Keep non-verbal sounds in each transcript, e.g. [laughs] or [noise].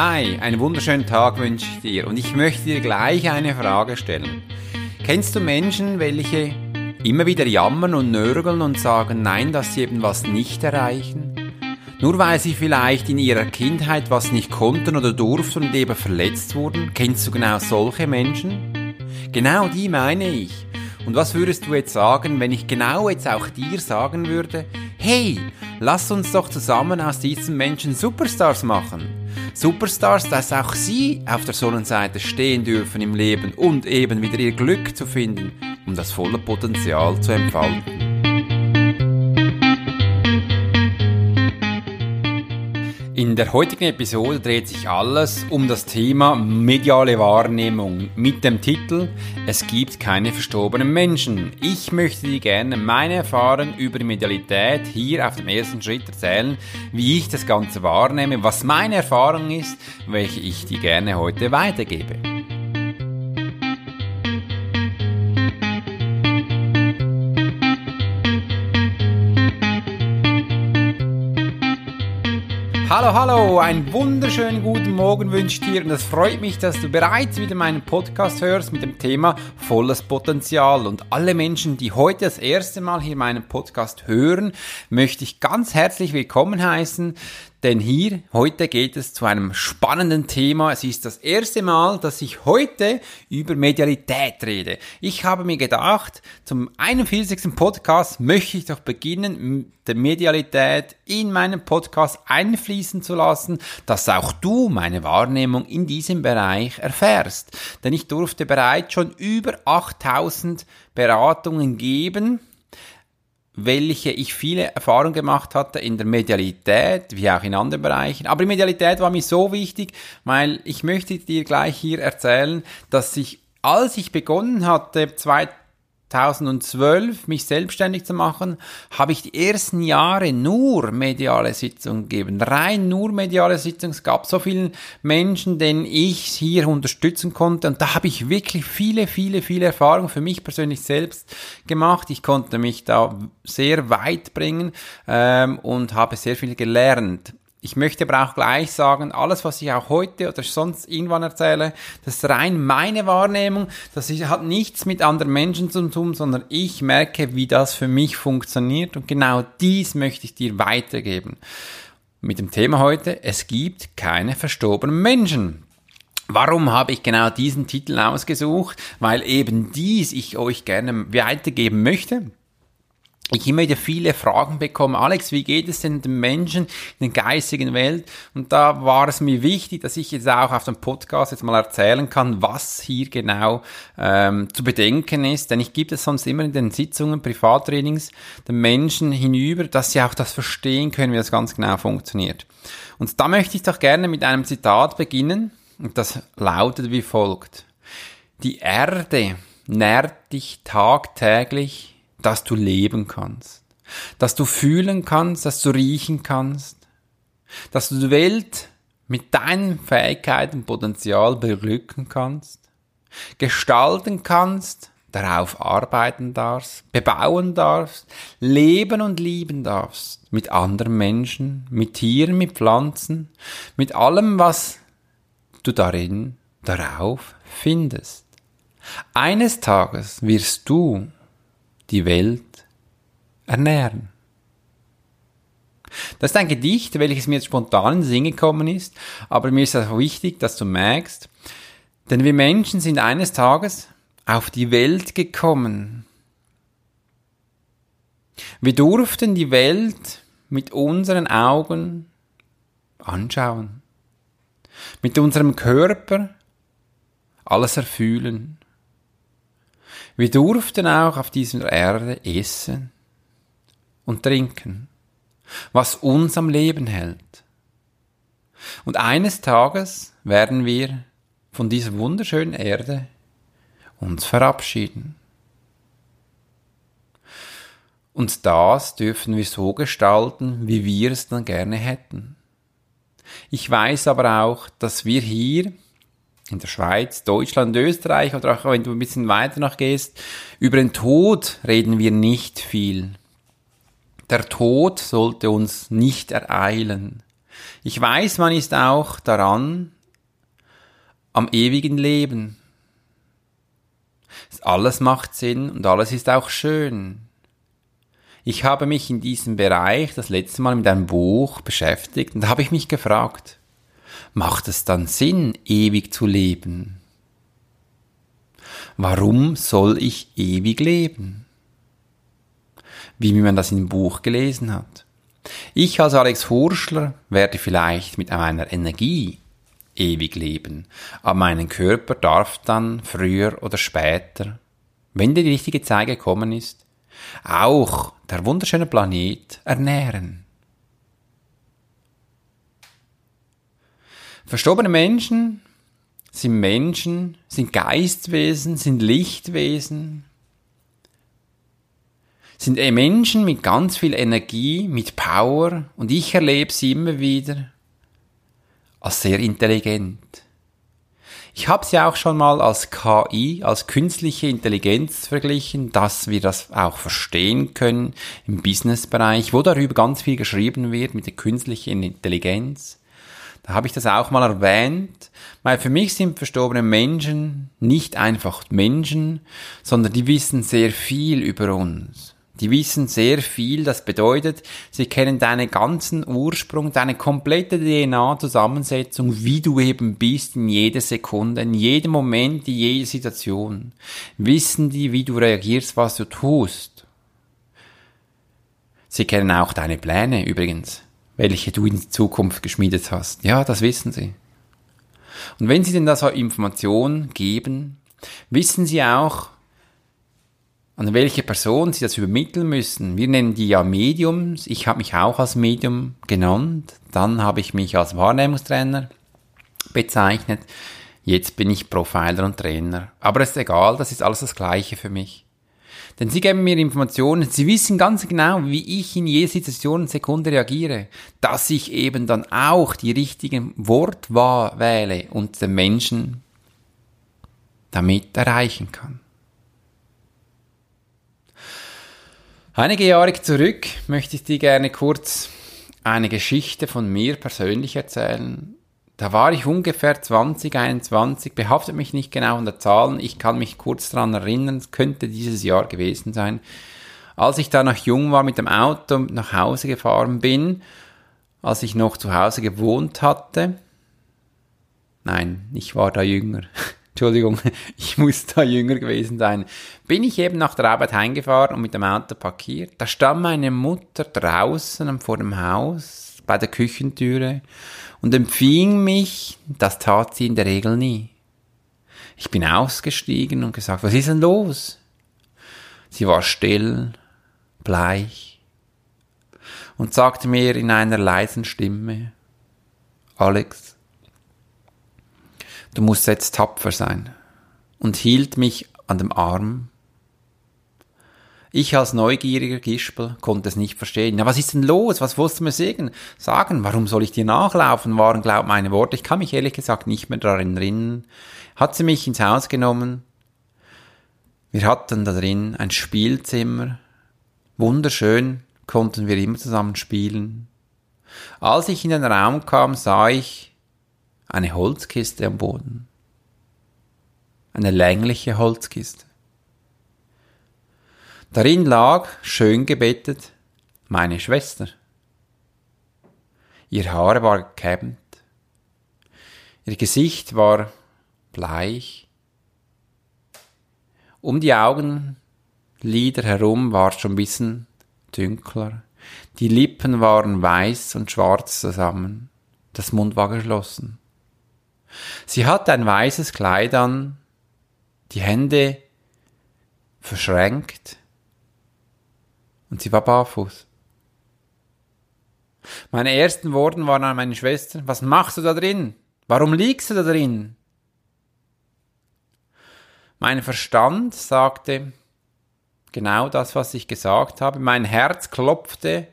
Hi, einen wunderschönen Tag wünsche ich dir und ich möchte dir gleich eine Frage stellen. Kennst du Menschen, welche immer wieder jammern und nörgeln und sagen nein, dass sie eben was nicht erreichen? Nur weil sie vielleicht in ihrer Kindheit was nicht konnten oder durften und eben verletzt wurden? Kennst du genau solche Menschen? Genau die meine ich. Und was würdest du jetzt sagen, wenn ich genau jetzt auch dir sagen würde, hey, lass uns doch zusammen aus diesen Menschen Superstars machen. Superstars, dass auch sie auf der Sonnenseite stehen dürfen im Leben und eben wieder ihr Glück zu finden, um das volle Potenzial zu entfalten. In der heutigen Episode dreht sich alles um das Thema mediale Wahrnehmung mit dem Titel Es gibt keine verstorbenen Menschen. Ich möchte dir gerne meine Erfahrung über die Medialität hier auf dem ersten Schritt erzählen, wie ich das Ganze wahrnehme, was meine Erfahrung ist, welche ich dir gerne heute weitergebe. Hallo, hallo, einen wunderschönen guten Morgen wünsche ich dir und es freut mich, dass du bereits wieder meinen Podcast hörst mit dem Thema volles Potenzial. Und alle Menschen, die heute das erste Mal hier meinen Podcast hören, möchte ich ganz herzlich willkommen heißen. Denn hier, heute geht es zu einem spannenden Thema. Es ist das erste Mal, dass ich heute über Medialität rede. Ich habe mir gedacht, zum 41. Podcast möchte ich doch beginnen, die Medialität in meinen Podcast einfließen zu lassen, dass auch du meine Wahrnehmung in diesem Bereich erfährst. Denn ich durfte bereits schon über 8000 Beratungen geben welche ich viele Erfahrungen gemacht hatte in der Medialität, wie auch in anderen Bereichen. Aber die Medialität war mir so wichtig, weil ich möchte dir gleich hier erzählen, dass ich, als ich begonnen hatte, 2012 mich selbstständig zu machen, habe ich die ersten Jahre nur mediale Sitzungen gegeben. Rein nur mediale Sitzungen. Es gab so viele Menschen, denen ich hier unterstützen konnte. Und da habe ich wirklich viele, viele, viele Erfahrungen für mich persönlich selbst gemacht. Ich konnte mich da sehr weit bringen ähm, und habe sehr viel gelernt. Ich möchte aber auch gleich sagen, alles, was ich auch heute oder sonst irgendwann erzähle, das ist rein meine Wahrnehmung. Das hat nichts mit anderen Menschen zu tun, sondern ich merke, wie das für mich funktioniert. Und genau dies möchte ich dir weitergeben. Mit dem Thema heute, es gibt keine verstorbenen Menschen. Warum habe ich genau diesen Titel ausgesucht? Weil eben dies ich euch gerne weitergeben möchte ich immer wieder viele Fragen bekomme, Alex, wie geht es denn den Menschen in der geistigen Welt? Und da war es mir wichtig, dass ich jetzt auch auf dem Podcast jetzt mal erzählen kann, was hier genau ähm, zu bedenken ist. Denn ich gebe es sonst immer in den Sitzungen, Privattrainings, den Menschen hinüber, dass sie auch das verstehen können, wie das ganz genau funktioniert. Und da möchte ich doch gerne mit einem Zitat beginnen. Und das lautet wie folgt. Die Erde nährt dich tagtäglich dass du leben kannst, dass du fühlen kannst, dass du riechen kannst, dass du die Welt mit deinen Fähigkeiten und Potenzial beglücken kannst, gestalten kannst, darauf arbeiten darfst, bebauen darfst, leben und lieben darfst mit anderen Menschen, mit Tieren, mit Pflanzen, mit allem, was du darin, darauf findest. Eines Tages wirst du die Welt ernähren. Das ist ein Gedicht, welches mir jetzt spontan in den Sinn gekommen ist, aber mir ist auch wichtig, dass du merkst, denn wir Menschen sind eines Tages auf die Welt gekommen. Wir durften die Welt mit unseren Augen anschauen, mit unserem Körper alles erfühlen. Wir durften auch auf dieser Erde essen und trinken, was uns am Leben hält. Und eines Tages werden wir von dieser wunderschönen Erde uns verabschieden. Und das dürfen wir so gestalten, wie wir es dann gerne hätten. Ich weiß aber auch, dass wir hier in der Schweiz, Deutschland, Österreich oder auch wenn du ein bisschen weiter noch gehst, über den Tod reden wir nicht viel. Der Tod sollte uns nicht ereilen. Ich weiß, man ist auch daran am ewigen Leben. Alles macht Sinn und alles ist auch schön. Ich habe mich in diesem Bereich das letzte Mal mit einem Buch beschäftigt und da habe ich mich gefragt, macht es dann Sinn, ewig zu leben? Warum soll ich ewig leben? Wie man das im Buch gelesen hat. Ich als Alex Hurschler werde vielleicht mit meiner Energie ewig leben, aber mein Körper darf dann früher oder später, wenn die richtige Zeit gekommen ist, auch der wunderschöne Planet ernähren. Verstorbene Menschen sind Menschen, sind Geistwesen, sind Lichtwesen, sind Menschen mit ganz viel Energie, mit Power und ich erlebe sie immer wieder als sehr intelligent. Ich habe sie auch schon mal als KI, als künstliche Intelligenz verglichen, dass wir das auch verstehen können im Businessbereich, wo darüber ganz viel geschrieben wird mit der künstlichen Intelligenz. Da habe ich das auch mal erwähnt, weil für mich sind verstorbene Menschen nicht einfach Menschen, sondern die wissen sehr viel über uns. Die wissen sehr viel, das bedeutet, sie kennen deinen ganzen Ursprung, deine komplette DNA-Zusammensetzung, wie du eben bist in jeder Sekunde, in jedem Moment, in jeder Situation. Wissen die, wie du reagierst, was du tust. Sie kennen auch deine Pläne übrigens, welche du in die Zukunft geschmiedet hast. Ja, das wissen sie. Und wenn sie denn da so Informationen geben, wissen sie auch, an welche Person sie das übermitteln müssen. Wir nennen die ja Mediums. Ich habe mich auch als Medium genannt. Dann habe ich mich als Wahrnehmungstrainer bezeichnet. Jetzt bin ich Profiler und Trainer. Aber es ist egal, das ist alles das Gleiche für mich. Denn sie geben mir Informationen, sie wissen ganz genau, wie ich in jeder Situation und Sekunde reagiere, dass ich eben dann auch die richtigen Wortwahl wähle und den Menschen damit erreichen kann. Einige Jahre zurück möchte ich dir gerne kurz eine Geschichte von mir persönlich erzählen. Da war ich ungefähr 20, 21, behaftet mich nicht genau an der Zahlen, ich kann mich kurz daran erinnern, es könnte dieses Jahr gewesen sein. Als ich da noch jung war, mit dem Auto nach Hause gefahren bin, als ich noch zu Hause gewohnt hatte, nein, ich war da jünger, [laughs] Entschuldigung, ich muss da jünger gewesen sein, bin ich eben nach der Arbeit heimgefahren und mit dem Auto parkiert. Da stand meine Mutter draußen vor dem Haus bei der Küchentüre und empfing mich, das tat sie in der Regel nie. Ich bin ausgestiegen und gesagt, was ist denn los? Sie war still, bleich und sagte mir in einer leisen Stimme, Alex, du musst jetzt tapfer sein, und hielt mich an dem Arm. Ich als neugieriger Gispel konnte es nicht verstehen. Na, was ist denn los? Was wolltest du mir sagen? Sagen, warum soll ich dir nachlaufen? Waren, glaub meine Worte. Ich kann mich ehrlich gesagt nicht mehr daran erinnern. Hat sie mich ins Haus genommen. Wir hatten da drin ein Spielzimmer. Wunderschön konnten wir immer zusammen spielen. Als ich in den Raum kam, sah ich, eine Holzkiste am Boden. Eine längliche Holzkiste. Darin lag, schön gebettet, meine Schwester. Ihr Haar war gekämmt. Ihr Gesicht war bleich. Um die Augenlider herum war schon ein bisschen dünkler. Die Lippen waren weiß und schwarz zusammen. Das Mund war geschlossen. Sie hatte ein weißes Kleid an, die Hände verschränkt und sie war barfuß. Meine ersten Worte waren an meine Schwester, was machst du da drin? Warum liegst du da drin? Mein Verstand sagte genau das, was ich gesagt habe. Mein Herz klopfte,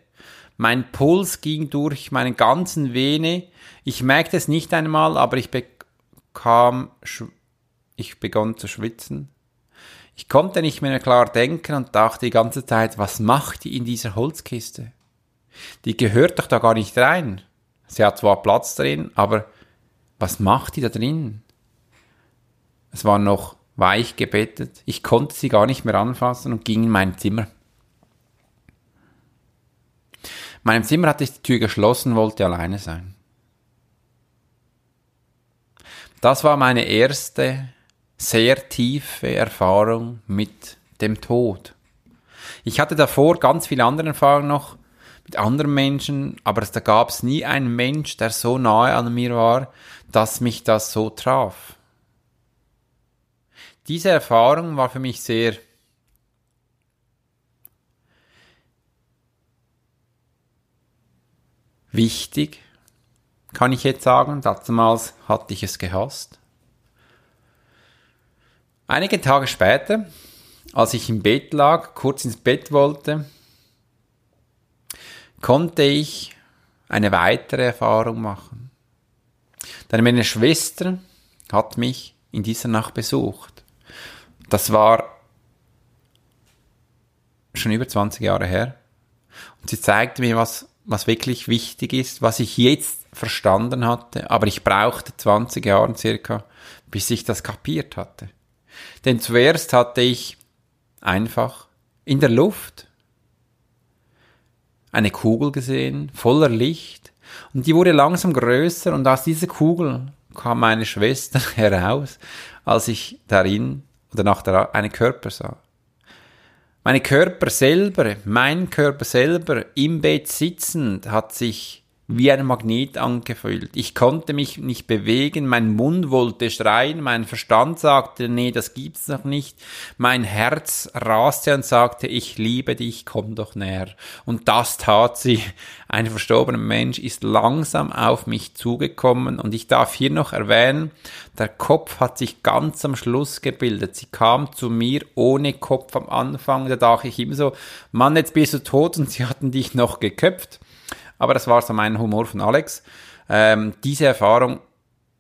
mein Puls ging durch meinen ganzen Vene. Ich merkte es nicht einmal, aber ich bekam, ich begann zu schwitzen. Ich konnte nicht mehr klar denken und dachte die ganze Zeit, was macht die in dieser Holzkiste? Die gehört doch da gar nicht rein. Sie hat zwar Platz drin, aber was macht die da drin? Es war noch weich gebettet. Ich konnte sie gar nicht mehr anfassen und ging in mein Zimmer. In meinem Zimmer hatte ich die Tür geschlossen, wollte alleine sein. Das war meine erste sehr tiefe Erfahrung mit dem Tod. Ich hatte davor ganz viele andere Erfahrungen noch mit anderen Menschen, aber da gab es nie einen Mensch, der so nahe an mir war, dass mich das so traf. Diese Erfahrung war für mich sehr wichtig, kann ich jetzt sagen. Damals hatte ich es gehasst. Einige Tage später, als ich im Bett lag, kurz ins Bett wollte, konnte ich eine weitere Erfahrung machen. Denn meine Schwester hat mich in dieser Nacht besucht. Das war schon über 20 Jahre her. Und sie zeigte mir, was, was wirklich wichtig ist, was ich jetzt verstanden hatte, aber ich brauchte 20 Jahre circa, bis ich das kapiert hatte. Denn zuerst hatte ich einfach in der Luft eine Kugel gesehen, voller Licht, und die wurde langsam größer, und aus dieser Kugel kam meine Schwester [laughs] heraus, als ich darin oder nach der, einen Körper sah. Meine Körper selber, mein Körper selber im Bett sitzend hat sich wie ein Magnet angefühlt. Ich konnte mich nicht bewegen, mein Mund wollte schreien, mein Verstand sagte, nee, das gibt's noch nicht. Mein Herz raste und sagte, ich liebe dich, komm doch näher. Und das tat sie. Ein verstorbener Mensch ist langsam auf mich zugekommen und ich darf hier noch erwähnen, der Kopf hat sich ganz am Schluss gebildet. Sie kam zu mir ohne Kopf am Anfang, da dachte ich immer so, Mann, jetzt bist du tot und sie hatten dich noch geköpft. Aber das war so mein Humor von Alex. Ähm, diese Erfahrung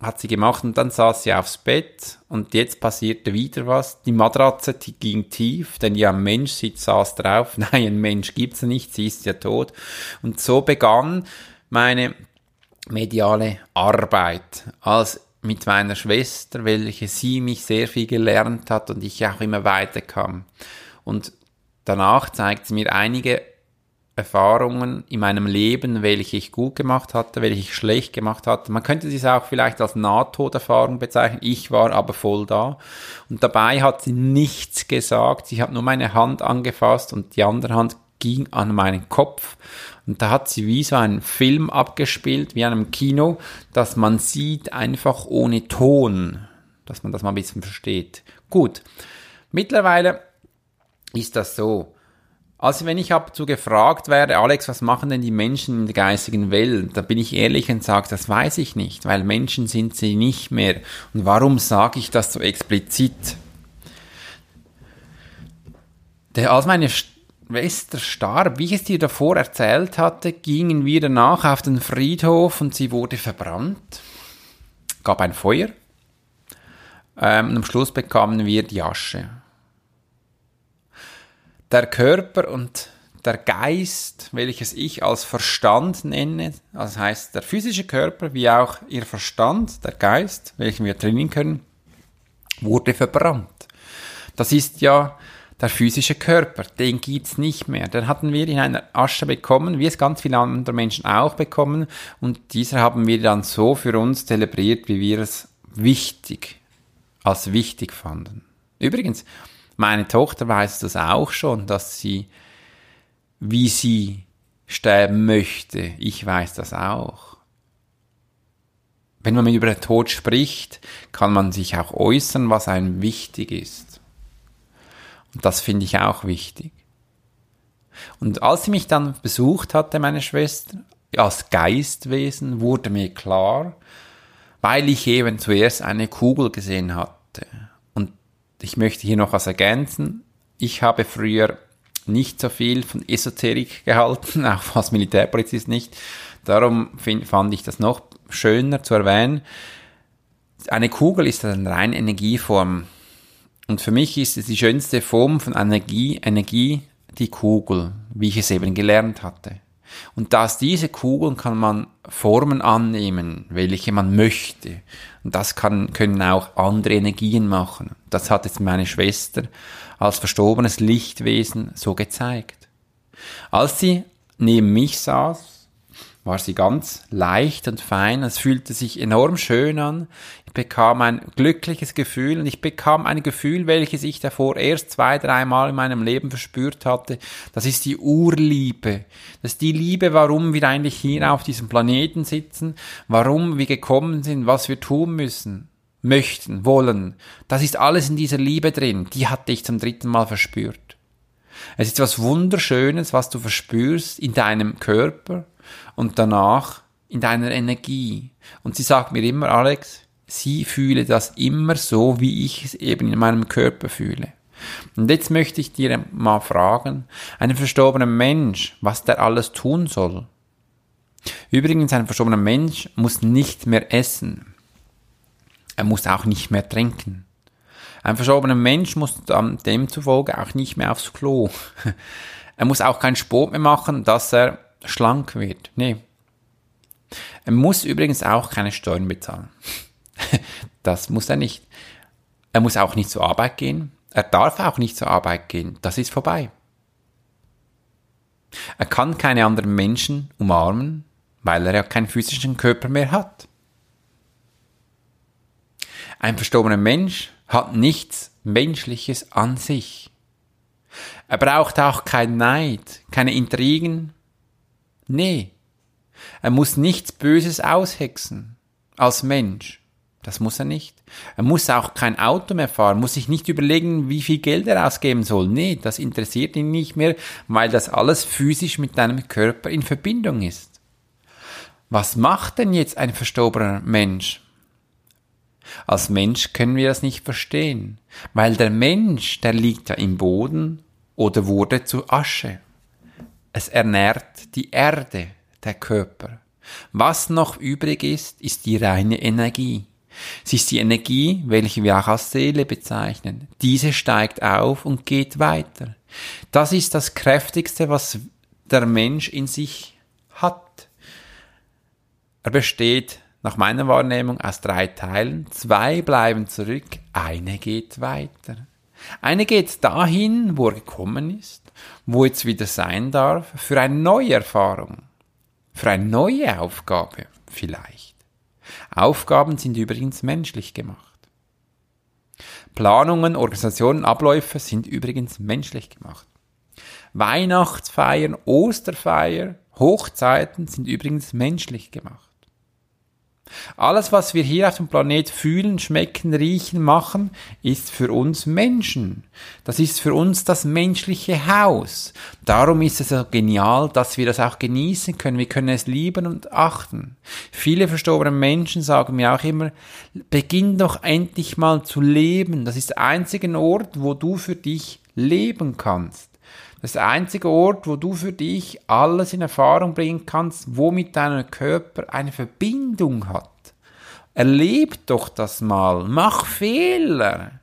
hat sie gemacht und dann saß sie aufs Bett und jetzt passierte wieder was. Die Matratze die ging tief, denn ja, ein Mensch sitzt, saß drauf. [laughs] Nein, ein Mensch gibt's nicht, sie ist ja tot. Und so begann meine mediale Arbeit als mit meiner Schwester, welche sie mich sehr viel gelernt hat und ich auch immer weiterkam. Und danach zeigt sie mir einige Erfahrungen in meinem Leben, welche ich gut gemacht hatte, welche ich schlecht gemacht hatte. Man könnte dies auch vielleicht als Nahtoderfahrung bezeichnen. Ich war aber voll da. Und dabei hat sie nichts gesagt. Sie hat nur meine Hand angefasst und die andere Hand ging an meinen Kopf. Und da hat sie wie so einen Film abgespielt, wie einem Kino, dass man sieht einfach ohne Ton, dass man das mal ein bisschen versteht. Gut. Mittlerweile ist das so also wenn ich dazu gefragt werde, Alex, was machen denn die Menschen in der geistigen Welt, da bin ich ehrlich und sage, das weiß ich nicht, weil Menschen sind sie nicht mehr. Und warum sage ich das so explizit? Der, als meine Schwester starb, wie ich es dir davor erzählt hatte, gingen wir danach auf den Friedhof und sie wurde verbrannt. Gab ein Feuer. Ähm, und am Schluss bekamen wir die Asche der Körper und der Geist, welches ich als Verstand nenne, das heißt der physische Körper wie auch ihr Verstand, der Geist, welchen wir trainieren können, wurde verbrannt. Das ist ja der physische Körper, den gibt's nicht mehr. Den hatten wir in einer Asche bekommen, wie es ganz viele andere Menschen auch bekommen. Und dieser haben wir dann so für uns zelebriert, wie wir es wichtig, als wichtig fanden. Übrigens, meine Tochter weiß das auch schon, dass sie, wie sie sterben möchte. Ich weiß das auch. Wenn man über den Tod spricht, kann man sich auch äußern, was einem wichtig ist. Und das finde ich auch wichtig. Und als sie mich dann besucht hatte, meine Schwester, als Geistwesen, wurde mir klar, weil ich eben zuerst eine Kugel gesehen hatte ich möchte hier noch was ergänzen. Ich habe früher nicht so viel von Esoterik gehalten, [laughs] auch als Militärpolizist nicht. Darum find, fand ich das noch schöner zu erwähnen. Eine Kugel ist eine rein Energieform. Und für mich ist es die schönste Form von Energie, Energie die Kugel, wie ich es eben gelernt hatte. Und aus diese Kugeln kann man Formen annehmen, welche man möchte. Und das kann, können auch andere Energien machen. Das hat jetzt meine Schwester als verstorbenes Lichtwesen so gezeigt. Als sie neben mich saß, war sie ganz leicht und fein, es fühlte sich enorm schön an, ich bekam ein glückliches Gefühl und ich bekam ein Gefühl, welches ich davor erst zwei, dreimal in meinem Leben verspürt hatte, das ist die Urliebe, das ist die Liebe, warum wir eigentlich hier auf diesem Planeten sitzen, warum wir gekommen sind, was wir tun müssen, möchten, wollen, das ist alles in dieser Liebe drin, die hatte ich zum dritten Mal verspürt. Es ist was Wunderschönes, was du verspürst in deinem Körper, und danach in deiner Energie. Und sie sagt mir immer, Alex, sie fühle das immer so, wie ich es eben in meinem Körper fühle. Und jetzt möchte ich dir mal fragen, einen verstorbenen Mensch, was der alles tun soll. Übrigens, ein verstorbener Mensch muss nicht mehr essen. Er muss auch nicht mehr trinken. Ein verstorbener Mensch muss demzufolge auch nicht mehr aufs Klo. [laughs] Er muss auch keinen Sport mehr machen, dass er schlank wird. Nee. Er muss übrigens auch keine Steuern bezahlen. [laughs] das muss er nicht. Er muss auch nicht zur Arbeit gehen. Er darf auch nicht zur Arbeit gehen. Das ist vorbei. Er kann keine anderen Menschen umarmen, weil er ja keinen physischen Körper mehr hat. Ein verstorbener Mensch hat nichts Menschliches an sich. Er braucht auch kein Neid, keine Intrigen, Nee. Er muss nichts Böses aushexen. Als Mensch. Das muss er nicht. Er muss auch kein Auto mehr fahren, muss sich nicht überlegen, wie viel Geld er ausgeben soll. Nee, das interessiert ihn nicht mehr, weil das alles physisch mit deinem Körper in Verbindung ist. Was macht denn jetzt ein verstorbener Mensch? Als Mensch können wir das nicht verstehen, weil der Mensch, der liegt ja im Boden oder wurde zu Asche. Es ernährt die Erde, der Körper. Was noch übrig ist, ist die reine Energie. Sie ist die Energie, welche wir auch als Seele bezeichnen. Diese steigt auf und geht weiter. Das ist das Kräftigste, was der Mensch in sich hat. Er besteht nach meiner Wahrnehmung aus drei Teilen. Zwei bleiben zurück, eine geht weiter. Eine geht dahin, wo er gekommen ist wo jetzt wieder sein darf, für eine neue Erfahrung, für eine neue Aufgabe vielleicht. Aufgaben sind übrigens menschlich gemacht. Planungen, Organisationen, Abläufe sind übrigens menschlich gemacht. Weihnachtsfeiern, Osterfeier, Hochzeiten sind übrigens menschlich gemacht. Alles, was wir hier auf dem Planet fühlen, schmecken, riechen, machen, ist für uns Menschen. Das ist für uns das menschliche Haus. Darum ist es so genial, dass wir das auch genießen können. Wir können es lieben und achten. Viele verstorbene Menschen sagen mir auch immer, beginn doch endlich mal zu leben. Das ist der einzige Ort, wo du für dich leben kannst. Das ist der einzige Ort, wo du für dich alles in Erfahrung bringen kannst, wo mit deinem Körper eine Verbindung hat. Erleb doch das mal. Mach Fehler.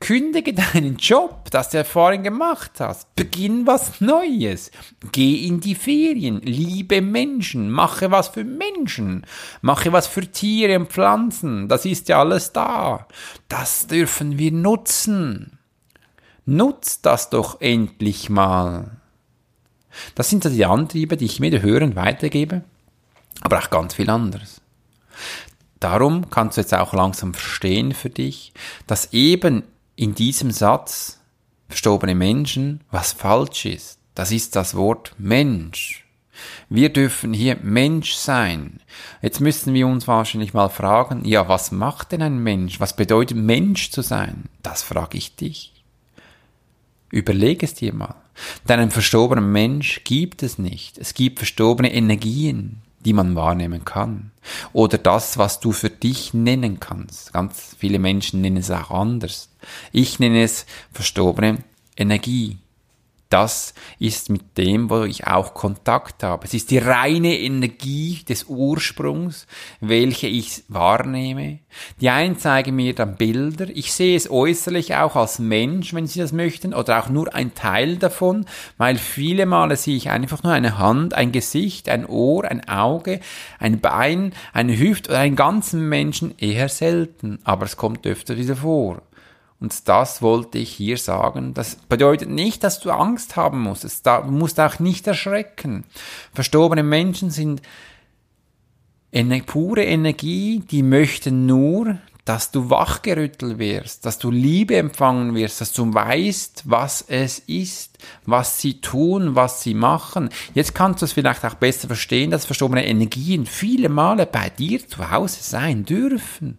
Kündige deinen Job, dass du Erfahrung gemacht hast. Beginn was Neues. Geh in die Ferien. Liebe Menschen. Mache was für Menschen. Mache was für Tiere und Pflanzen. Das ist ja alles da. Das dürfen wir nutzen. Nutzt das doch endlich mal. Das sind also die Antriebe, die ich mir hören weitergebe, aber auch ganz viel anderes. Darum kannst du jetzt auch langsam verstehen für dich, dass eben in diesem Satz verstorbene Menschen was falsch ist. Das ist das Wort Mensch. Wir dürfen hier Mensch sein. Jetzt müssen wir uns wahrscheinlich mal fragen, ja, was macht denn ein Mensch? Was bedeutet Mensch zu sein? Das frage ich dich. Überleg es dir mal. Denn einen verstorbenen Mensch gibt es nicht. Es gibt verstorbene Energien, die man wahrnehmen kann. Oder das, was du für dich nennen kannst. Ganz viele Menschen nennen es auch anders. Ich nenne es verstorbene Energie. Das ist mit dem, wo ich auch Kontakt habe. Es ist die reine Energie des Ursprungs, welche ich wahrnehme. Die einen zeigen mir dann Bilder. Ich sehe es äußerlich auch als Mensch, wenn sie das möchten, oder auch nur ein Teil davon, weil viele Male sehe ich einfach nur eine Hand, ein Gesicht, ein Ohr, ein Auge, ein Bein, eine Hüfte oder einen ganzen Menschen eher selten, aber es kommt öfter wieder vor. Und das wollte ich hier sagen. Das bedeutet nicht, dass du Angst haben musst. Du musst auch nicht erschrecken. Verstorbene Menschen sind pure Energie, die möchten nur, dass du wachgerüttelt wirst, dass du Liebe empfangen wirst, dass du weißt, was es ist, was sie tun, was sie machen. Jetzt kannst du es vielleicht auch besser verstehen, dass verstorbene Energien viele Male bei dir zu Hause sein dürfen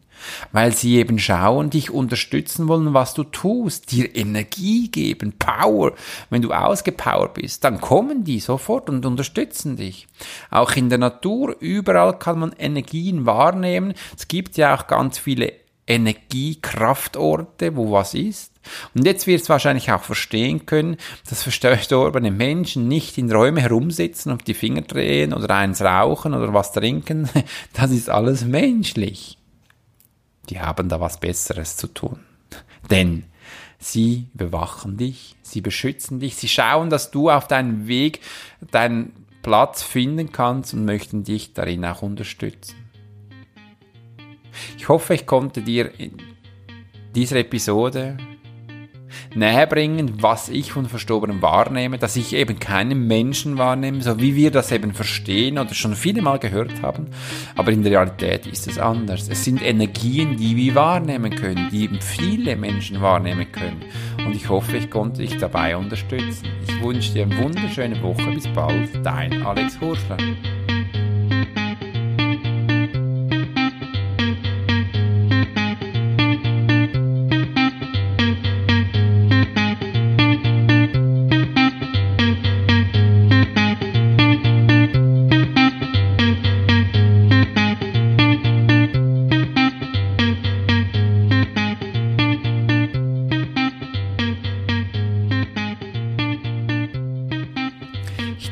weil sie eben schauen, dich unterstützen wollen, was du tust, dir Energie geben, Power. Wenn du ausgepowert bist, dann kommen die sofort und unterstützen dich. Auch in der Natur, überall kann man Energien wahrnehmen. Es gibt ja auch ganz viele Energiekraftorte, wo was ist. Und jetzt wirst du wahrscheinlich auch verstehen können, dass verstorbene Menschen nicht in Räumen herumsitzen und die Finger drehen oder eins rauchen oder was trinken. [laughs] Das ist alles menschlich die haben da was Besseres zu tun. Denn sie bewachen dich, sie beschützen dich, sie schauen, dass du auf deinem Weg deinen Platz finden kannst und möchten dich darin auch unterstützen. Ich hoffe, ich konnte dir in dieser Episode näher bringen, was ich von Verstorbenen wahrnehme, dass ich eben keinen Menschen wahrnehme, so wie wir das eben verstehen oder schon viele Mal gehört haben. Aber in der Realität ist es anders. Es sind Energien, die wir wahrnehmen können, die eben viele Menschen wahrnehmen können. Und ich hoffe, ich konnte dich dabei unterstützen. Ich wünsche dir eine wunderschöne Woche. Bis bald. Dein Alex Hurschler.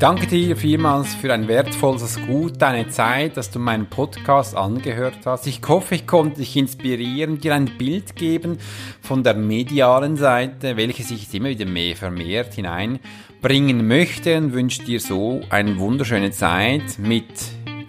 Danke dir vielmals für ein wertvolles Gut, deine Zeit, dass du meinen Podcast angehört hast. Ich hoffe, ich konnte dich inspirieren, dir ein Bild geben von der medialen Seite, welche sich immer wieder mehr vermehrt hineinbringen möchte und wünsche dir so eine wunderschöne Zeit mit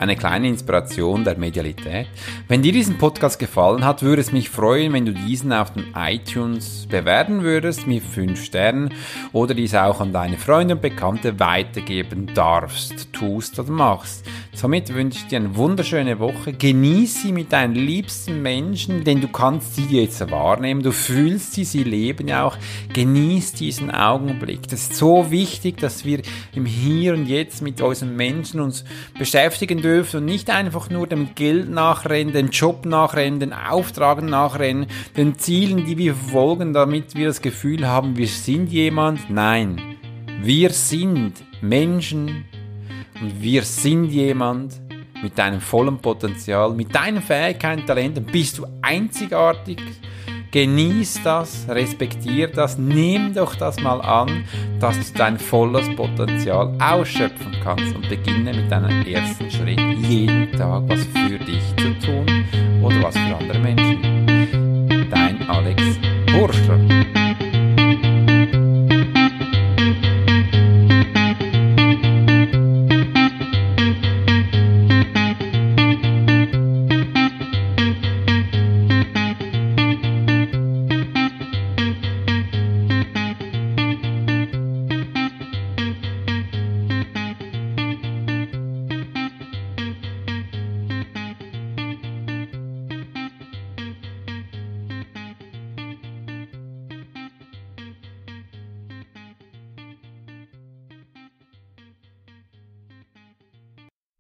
eine kleine Inspiration der Medialität. Wenn dir diesen Podcast gefallen hat, würde es mich freuen, wenn du diesen auf dem iTunes bewerten würdest mit 5 Sternen oder dies auch an deine Freunde und Bekannte weitergeben darfst, tust oder machst. Somit wünsche ich dir eine wunderschöne Woche. Genieß sie mit deinen liebsten Menschen, denn du kannst sie jetzt wahrnehmen. Du fühlst sie, sie leben ja auch. Genieß diesen Augenblick. Das ist so wichtig, dass wir im Hier und Jetzt mit unseren Menschen uns beschäftigen dürfen und nicht einfach nur dem Geld nachrennen, dem Job nachrennen, den Auftragen nachrennen, den Zielen, die wir verfolgen, damit wir das Gefühl haben, wir sind jemand. Nein, wir sind Menschen, und wir sind jemand mit deinem vollen Potenzial, mit deinen Fähigkeiten, Talenten, bist du einzigartig. Genieß das, respektier das, nimm doch das mal an, dass du dein volles Potenzial ausschöpfen kannst und beginne mit deinem ersten Schritt, jeden Tag was für dich zu tun oder was für andere Menschen. Dein Alex Burschler.